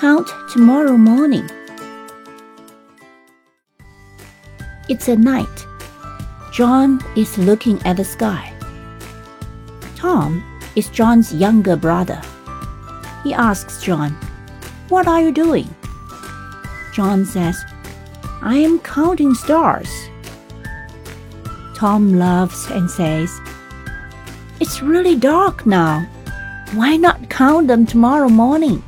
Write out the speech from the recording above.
count tomorrow morning. It's a night. John is looking at the sky. Tom is John's younger brother. He asks John, What are you doing? John says, I am counting stars. Tom laughs and says, It's really dark now. Why not count them tomorrow morning?